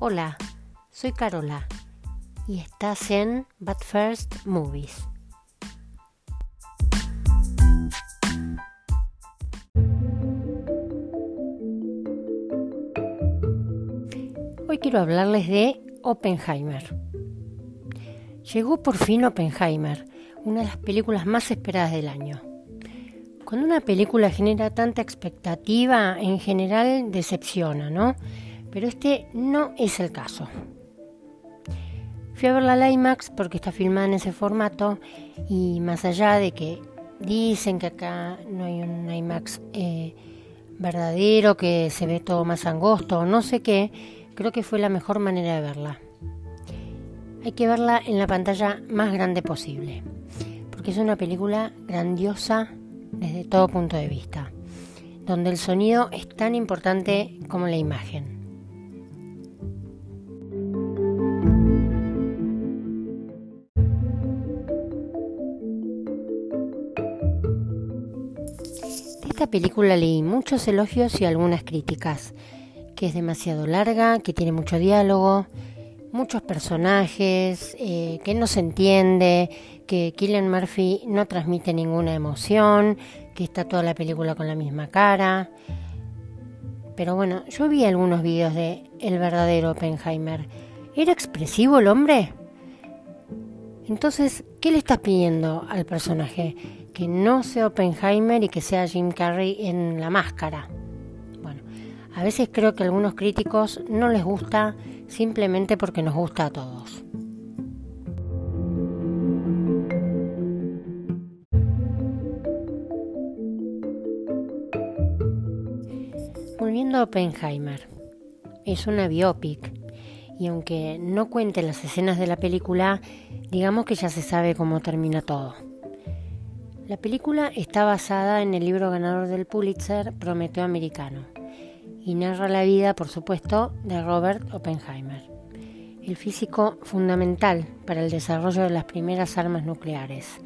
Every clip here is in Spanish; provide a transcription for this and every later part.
Hola, soy Carola y estás en But First Movies. Hoy quiero hablarles de Oppenheimer. Llegó por fin Oppenheimer, una de las películas más esperadas del año. Cuando una película genera tanta expectativa, en general decepciona, ¿no? Pero este no es el caso. Fui a ver la IMAX porque está filmada en ese formato y más allá de que dicen que acá no hay un IMAX eh, verdadero, que se ve todo más angosto o no sé qué, creo que fue la mejor manera de verla. Hay que verla en la pantalla más grande posible, porque es una película grandiosa desde todo punto de vista, donde el sonido es tan importante como la imagen. Esta película leí muchos elogios y algunas críticas, que es demasiado larga, que tiene mucho diálogo, muchos personajes, eh, que no se entiende, que Killian Murphy no transmite ninguna emoción, que está toda la película con la misma cara. Pero bueno, yo vi algunos vídeos de el verdadero Oppenheimer. ¿Era expresivo el hombre? Entonces, ¿qué le estás pidiendo al personaje? Que no sea Oppenheimer y que sea Jim Carrey en la máscara. Bueno, a veces creo que a algunos críticos no les gusta simplemente porque nos gusta a todos. Volviendo a Oppenheimer, es una biopic y aunque no cuente las escenas de la película, digamos que ya se sabe cómo termina todo. La película está basada en el libro ganador del Pulitzer Prometeo Americano y narra la vida, por supuesto, de Robert Oppenheimer, el físico fundamental para el desarrollo de las primeras armas nucleares,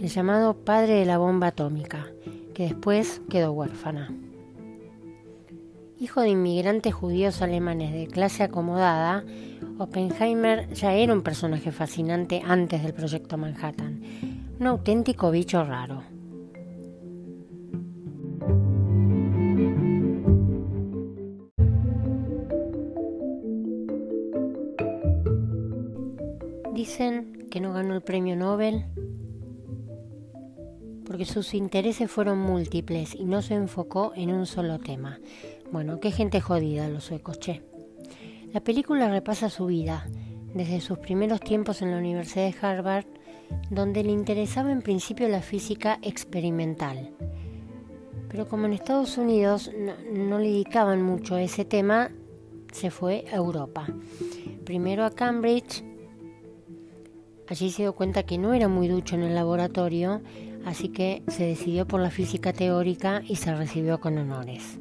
el llamado padre de la bomba atómica, que después quedó huérfana. Hijo de inmigrantes judíos alemanes de clase acomodada, Oppenheimer ya era un personaje fascinante antes del proyecto Manhattan un auténtico bicho raro. Dicen que no ganó el premio Nobel porque sus intereses fueron múltiples y no se enfocó en un solo tema. Bueno, qué gente jodida los suecos, che. La película repasa su vida, desde sus primeros tiempos en la Universidad de Harvard donde le interesaba en principio la física experimental. Pero como en Estados Unidos no, le dedicaban mucho a ese tema, se fue a Europa. Primero a Cambridge, allí se dio cuenta que no era muy ducho en el laboratorio, así que se decidió por la física teórica y se recibió con honores.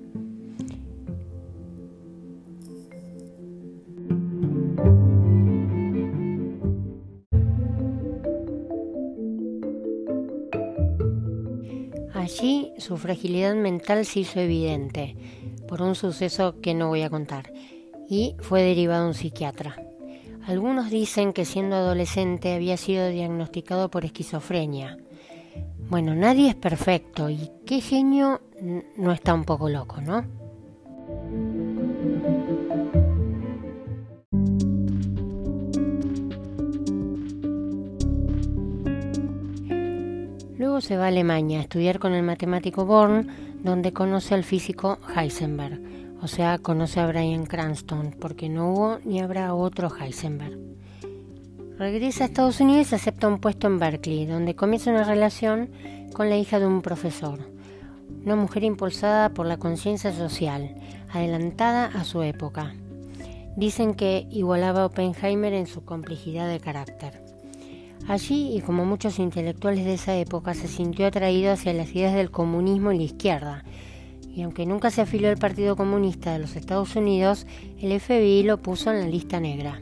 Allí su fragilidad mental se hizo evidente por un suceso que no voy a contar y fue derivado a un psiquiatra. Algunos dicen que siendo adolescente había sido diagnosticado por esquizofrenia. Bueno, nadie es perfecto y qué genio no está un poco loco, ¿no? Luego se va a Alemania a estudiar con el matemático Born, donde conoce al físico Heisenberg, o sea, conoce a Brian Cranston, porque no hubo ni habrá otro Heisenberg. Regresa a Estados Unidos y acepta un puesto en Berkeley, donde comienza una relación con la hija de un profesor, una mujer impulsada por la conciencia social, adelantada a su época. Dicen que igualaba a Oppenheimer en su complejidad de carácter. Allí, y como muchos intelectuales de esa época, se sintió atraído hacia las ideas del comunismo y la izquierda. Y aunque nunca se afilió al Partido Comunista de los Estados Unidos, el FBI lo puso en la lista negra.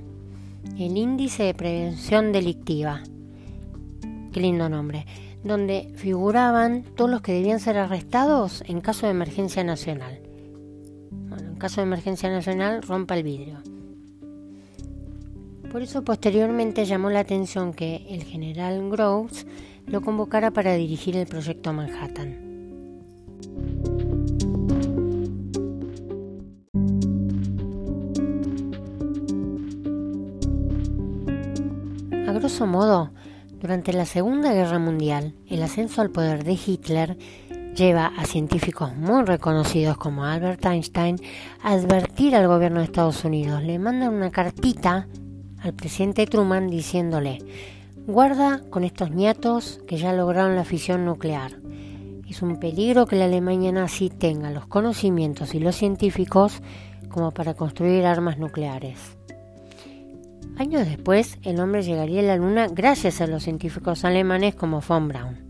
El Índice de Prevención Delictiva. Qué lindo nombre. Donde figuraban todos los que debían ser arrestados en caso de emergencia nacional. Bueno, en caso de emergencia nacional, rompa el vidrio. Por eso posteriormente llamó la atención que el general Groves lo convocara para dirigir el proyecto Manhattan. A grosso modo, durante la Segunda Guerra Mundial, el ascenso al poder de Hitler lleva a científicos muy reconocidos como Albert Einstein a advertir al gobierno de Estados Unidos. Le mandan una cartita al presidente Truman diciéndole, guarda con estos ñatos que ya lograron la fisión nuclear. Es un peligro que la Alemania nazi tenga los conocimientos y los científicos como para construir armas nucleares. Años después, el hombre llegaría a la Luna gracias a los científicos alemanes como von Braun.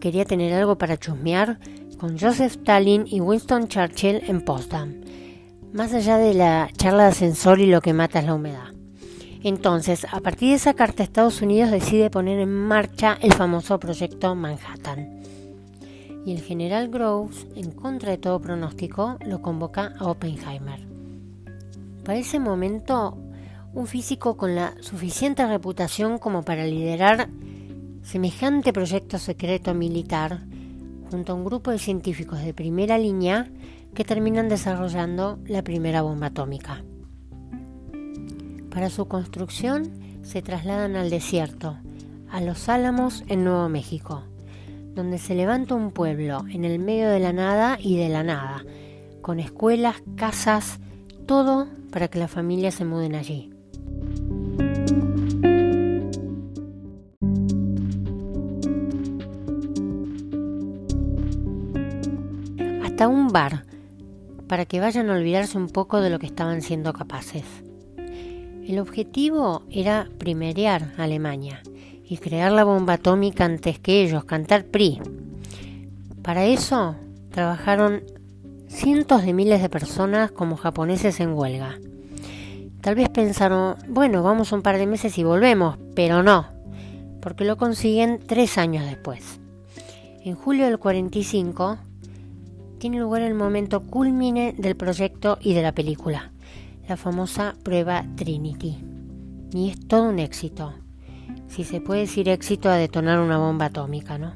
Quería tener algo para chusmear con Joseph Stalin y Winston Churchill en Potsdam, más allá de la charla de ascensor y lo que mata es la humedad. Entonces, a partir de esa carta, Estados Unidos decide poner en marcha el famoso proyecto Manhattan. Y el general Groves, en contra de todo pronóstico, lo convoca a Oppenheimer. Para ese momento, un físico con la suficiente reputación como para liderar semejante proyecto secreto militar, junto a un grupo de científicos de primera línea que terminan desarrollando la primera bomba atómica. Para su construcción se trasladan al desierto, a Los Álamos en Nuevo México, donde se levanta un pueblo en el medio de la nada y de la nada, con escuelas, casas, todo para que las familias se muden allí. Hasta un bar, para que vayan a olvidarse un poco de lo que estaban siendo capaces. El objetivo era primerear a Alemania y crear la bomba atómica antes que ellos, cantar PRI. Para eso trabajaron cientos de miles de personas como japoneses en huelga. Tal vez pensaron, bueno, vamos un par de meses y volvemos, pero no, porque lo consiguen tres años después. En julio del 45 tiene lugar el momento culmine del proyecto y de la película la famosa prueba Trinity. Y es todo un éxito. Si se puede decir éxito a detonar una bomba atómica, ¿no?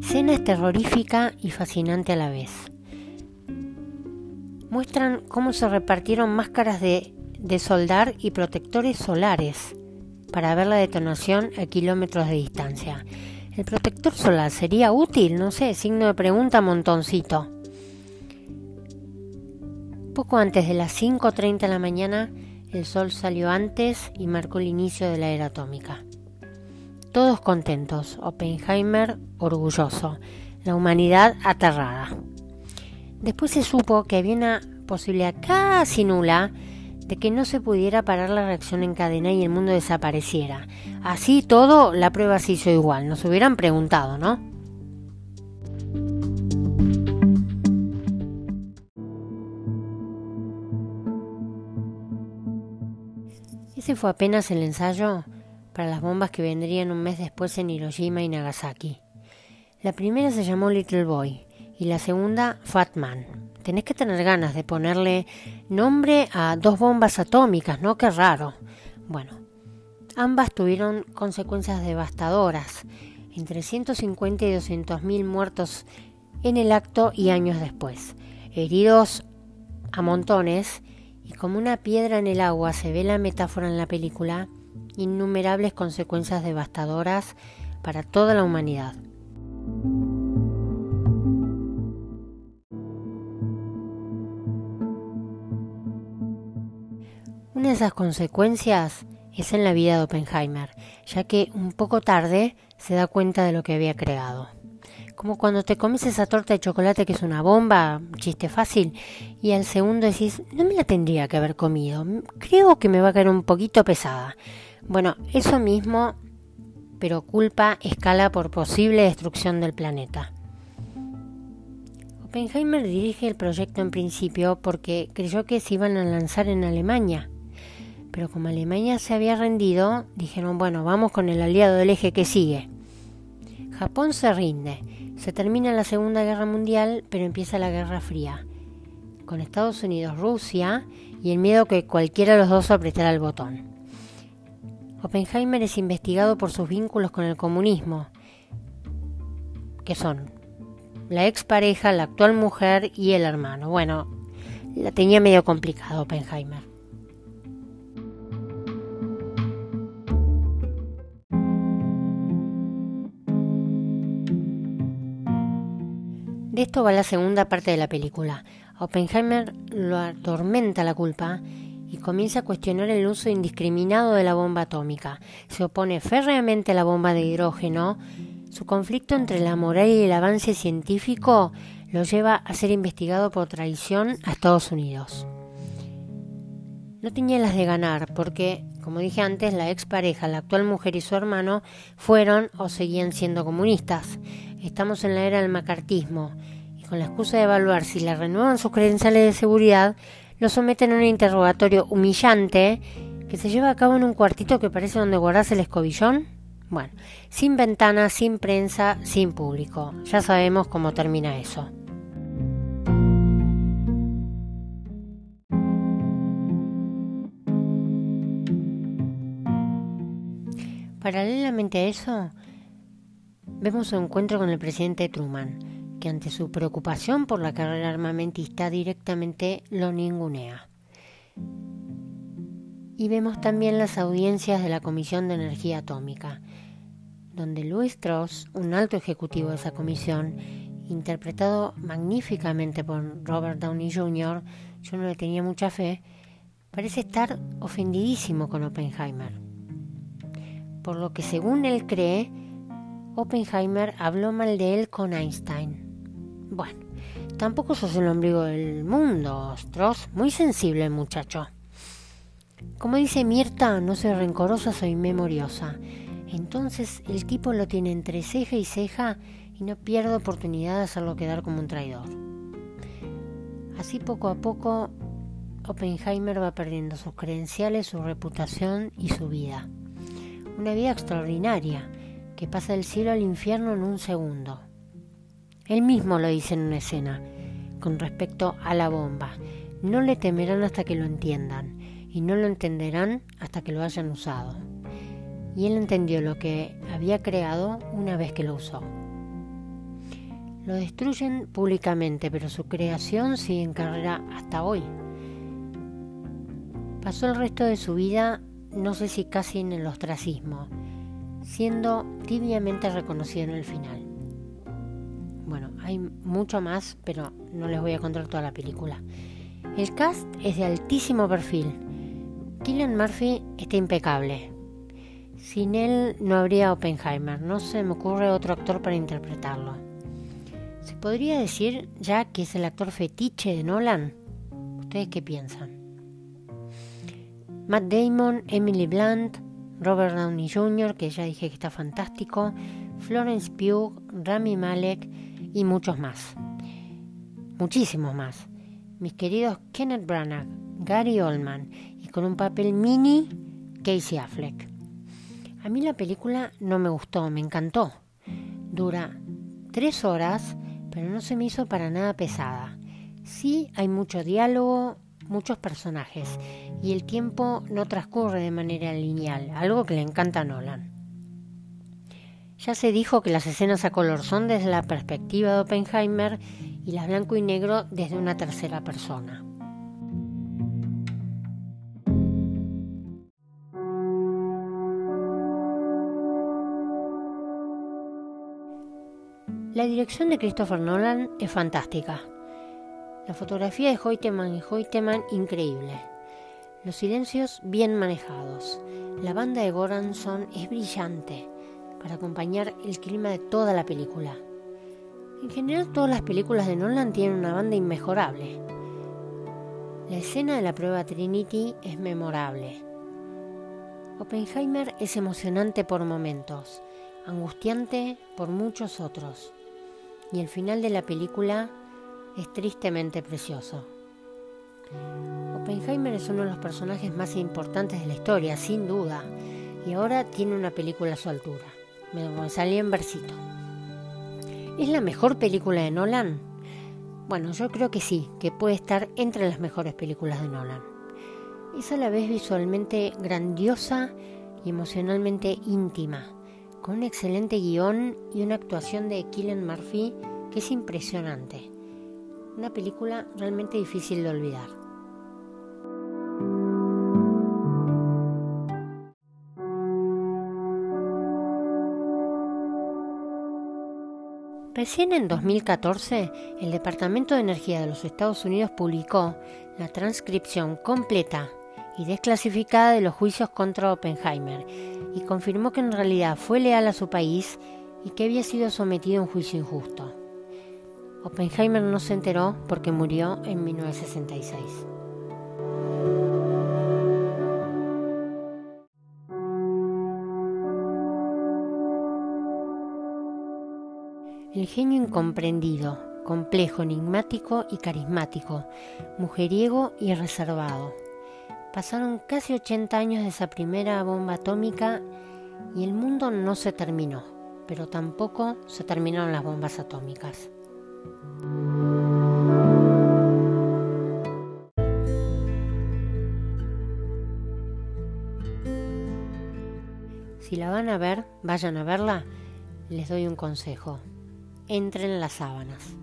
Escena es terrorífica y fascinante a la vez. Muestran cómo se repartieron máscaras de, de soldar y protectores solares para ver la detonación a kilómetros de distancia ¿El protector solar sería útil? No sé, signo de pregunta montoncito. Poco antes de las 5.30 de la mañana, el sol salió antes y marcó el inicio de la era atómica. Todos contentos, Oppenheimer orgulloso, la humanidad aterrada. Después se supo que había una posibilidad casi nula de que no se pudiera parar la reacción en cadena y el mundo desapareciera. Así todo, la prueba se hizo igual. Nos hubieran preguntado, ¿no? Ese fue apenas el ensayo para las bombas que vendrían un mes después en Hiroshima y Nagasaki. La primera se llamó Little Boy y la segunda Fat Man tenés que tener ganas de ponerle nombre a dos bombas atómicas, ¿no? Qué raro. Bueno, ambas tuvieron consecuencias devastadoras, entre 150 y 200 mil muertos en el acto y años después, heridos a montones y como una piedra en el agua se ve la metáfora en la película, innumerables consecuencias devastadoras para toda la humanidad. De esas consecuencias es en la vida de Oppenheimer, ya que un poco tarde se da cuenta de lo que había creado. Como cuando te comes esa torta de chocolate que es una bomba, chiste fácil, y al segundo decís, no me la tendría que haber comido, creo que me va a caer un poquito pesada. Bueno, eso mismo, pero culpa escala por posible destrucción del planeta. Oppenheimer dirige el proyecto en principio porque creyó que se iban a lanzar en Alemania. Pero como Alemania se había rendido, dijeron, bueno, vamos con el aliado del eje que sigue. Japón se rinde. Se termina la Segunda Guerra Mundial, pero empieza la Guerra Fría. Con Estados Unidos, Rusia y el miedo que cualquiera de los dos apretara el botón. Oppenheimer es investigado por sus vínculos con el comunismo, que son la expareja, la actual mujer y el hermano. Bueno, la tenía medio complicado Oppenheimer. Esto va la segunda parte de la película. Oppenheimer lo atormenta la culpa y comienza a cuestionar el uso indiscriminado de la bomba atómica. Se opone férreamente a la bomba de hidrógeno su conflicto entre la moral y el avance científico lo lleva a ser investigado por traición a Estados Unidos. No tenía las de ganar porque, como dije antes, la expareja, la actual mujer y su hermano fueron o seguían siendo comunistas. Estamos en la era del macartismo con la excusa de evaluar si le renuevan sus credenciales de seguridad, lo someten a un interrogatorio humillante que se lleva a cabo en un cuartito que parece donde guardas el escobillón. Bueno, sin ventana, sin prensa, sin público. Ya sabemos cómo termina eso. Paralelamente a eso, vemos su encuentro con el presidente Truman, que ante su preocupación por la carrera armamentista directamente lo ningunea. Y vemos también las audiencias de la Comisión de Energía Atómica, donde Louis Strauss, un alto ejecutivo de esa comisión, interpretado magníficamente por Robert Downey Jr., yo no le tenía mucha fe, parece estar ofendidísimo con Oppenheimer. Por lo que según él cree, Oppenheimer habló mal de él con Einstein. Bueno, tampoco sos el ombligo del mundo, Strauss, muy sensible muchacho. Como dice Mirta, no soy rencorosa, soy memoriosa. Entonces el tipo lo tiene entre ceja y ceja y no pierde oportunidad de hacerlo quedar como un traidor. Así poco a poco Oppenheimer va perdiendo sus credenciales, su reputación y su vida. Una vida extraordinaria que pasa del cielo al infierno en un segundo. Él mismo lo dice en una escena con respecto a la bomba. No le temerán hasta que lo entiendan y no lo entenderán hasta que lo hayan usado y él entendió lo que había creado una vez que lo usó. Lo destruyen públicamente, pero su creación sigue en carrera hasta hoy. Pasó el resto de su vida, no sé si casi en el ostracismo, siendo tibiamente reconocido en el final. Bueno, hay mucho más, pero no les voy a contar toda la película. El cast es de altísimo perfil. Killian Murphy está impecable, sin él no habría Oppenheimer, no se me ocurre otro actor para interpretarlo. ¿Se podría decir ya que es el actor fetiche de Nolan? ¿Ustedes qué piensan? Matt Damon, Emily Blunt, Robert Downey Jr., que ya dije que está fantástico, Florence Pugh, Rami Malek y muchos más. Muchísimos más. Mis queridos Kenneth Branagh, Gary Oldman y con un papel mini Casey Affleck. A mí la película no me gustó, me encantó. Dura tres horas, pero no se me hizo para nada pesada. Sí hay mucho diálogo, muchos personajes, y el tiempo no transcurre de manera lineal, algo que le encanta a Nolan. Ya se dijo que las escenas a color son desde la perspectiva de Oppenheimer y las blanco y negro desde una tercera persona. La dirección de Christopher Nolan es fantástica. La fotografía de Hoyteman y Hoyteman increíble. Los silencios bien manejados. La banda de Goranson es brillante para acompañar el clima de toda la película. En general todas las películas de Nolan tienen una banda inmejorable. La escena de la prueba Trinity es memorable. Oppenheimer es emocionante por momentos, angustiante por muchos otros y el final de la película es tristemente precioso. Oppenheimer es uno de los personajes más importantes de la historia, sin duda, y ahora tiene una película a su altura. Salí en versito. ¿Es la mejor película de Nolan? Bueno, yo creo que sí, que puede estar entre las mejores películas de Nolan. Es a la vez visualmente grandiosa y emocionalmente íntima, con un excelente guion y una actuación de Killian Murphy que es impresionante. Una película realmente difícil de olvidar. Recién en 2014, el Departamento de Energía de los Estados Unidos publicó la transcripción completa y desclasificada de los juicios contra Oppenheimer y confirmó que en realidad fue leal a su país y que había sido sometido a un juicio injusto. Oppenheimer no se enteró porque murió en 1966. Genio incomprendido, complejo, enigmático y carismático, mujeriego y reservado. Pasaron casi 80 años de esa primera bomba atómica y el mundo no se terminó, pero tampoco se terminaron las bombas atómicas. Si la van a ver, vayan a verla, les doy un consejo entren las sábanas.